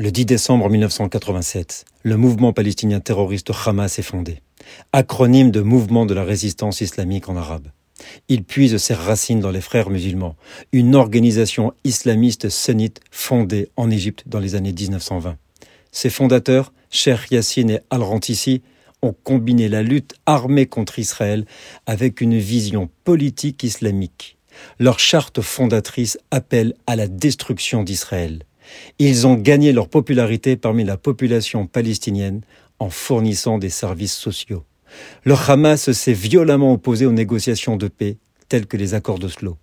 Le 10 décembre 1987, le mouvement palestinien terroriste Hamas est fondé, acronyme de Mouvement de la résistance islamique en arabe. Il puise ses racines dans les frères musulmans, une organisation islamiste sunnite fondée en Égypte dans les années 1920. Ses fondateurs, Sheikh Yassine et Al-Rantissi, ont combiné la lutte armée contre Israël avec une vision politique islamique. Leur charte fondatrice appelle à la destruction d'Israël. Ils ont gagné leur popularité parmi la population palestinienne en fournissant des services sociaux. Le Hamas s'est violemment opposé aux négociations de paix telles que les accords d'Oslo.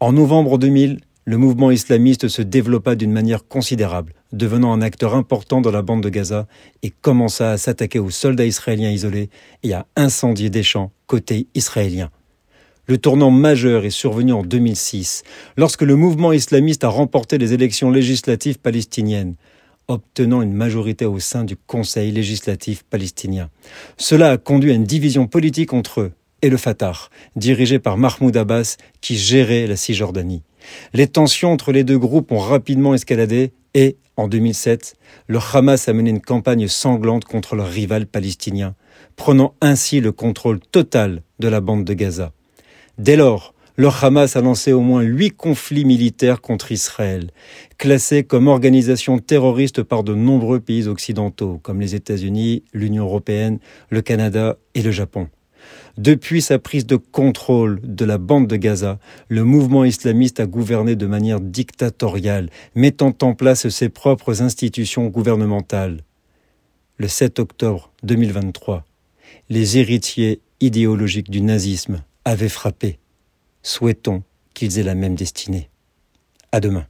En novembre 2000, le mouvement islamiste se développa d'une manière considérable, devenant un acteur important dans la bande de Gaza et commença à s'attaquer aux soldats israéliens isolés et à incendier des champs côté israélien. Le tournant majeur est survenu en 2006, lorsque le mouvement islamiste a remporté les élections législatives palestiniennes, obtenant une majorité au sein du Conseil législatif palestinien. Cela a conduit à une division politique entre eux et le Fatah, dirigé par Mahmoud Abbas, qui gérait la Cisjordanie. Les tensions entre les deux groupes ont rapidement escaladé et, en 2007, le Hamas a mené une campagne sanglante contre leur rival palestinien, prenant ainsi le contrôle total de la bande de Gaza. Dès lors, le Hamas a lancé au moins huit conflits militaires contre Israël, classés comme organisation terroriste par de nombreux pays occidentaux, comme les États-Unis, l'Union européenne, le Canada et le Japon. Depuis sa prise de contrôle de la bande de Gaza, le mouvement islamiste a gouverné de manière dictatoriale, mettant en place ses propres institutions gouvernementales. Le 7 octobre 2023, les héritiers idéologiques du nazisme avaient frappé. Souhaitons qu'ils aient la même destinée. À demain.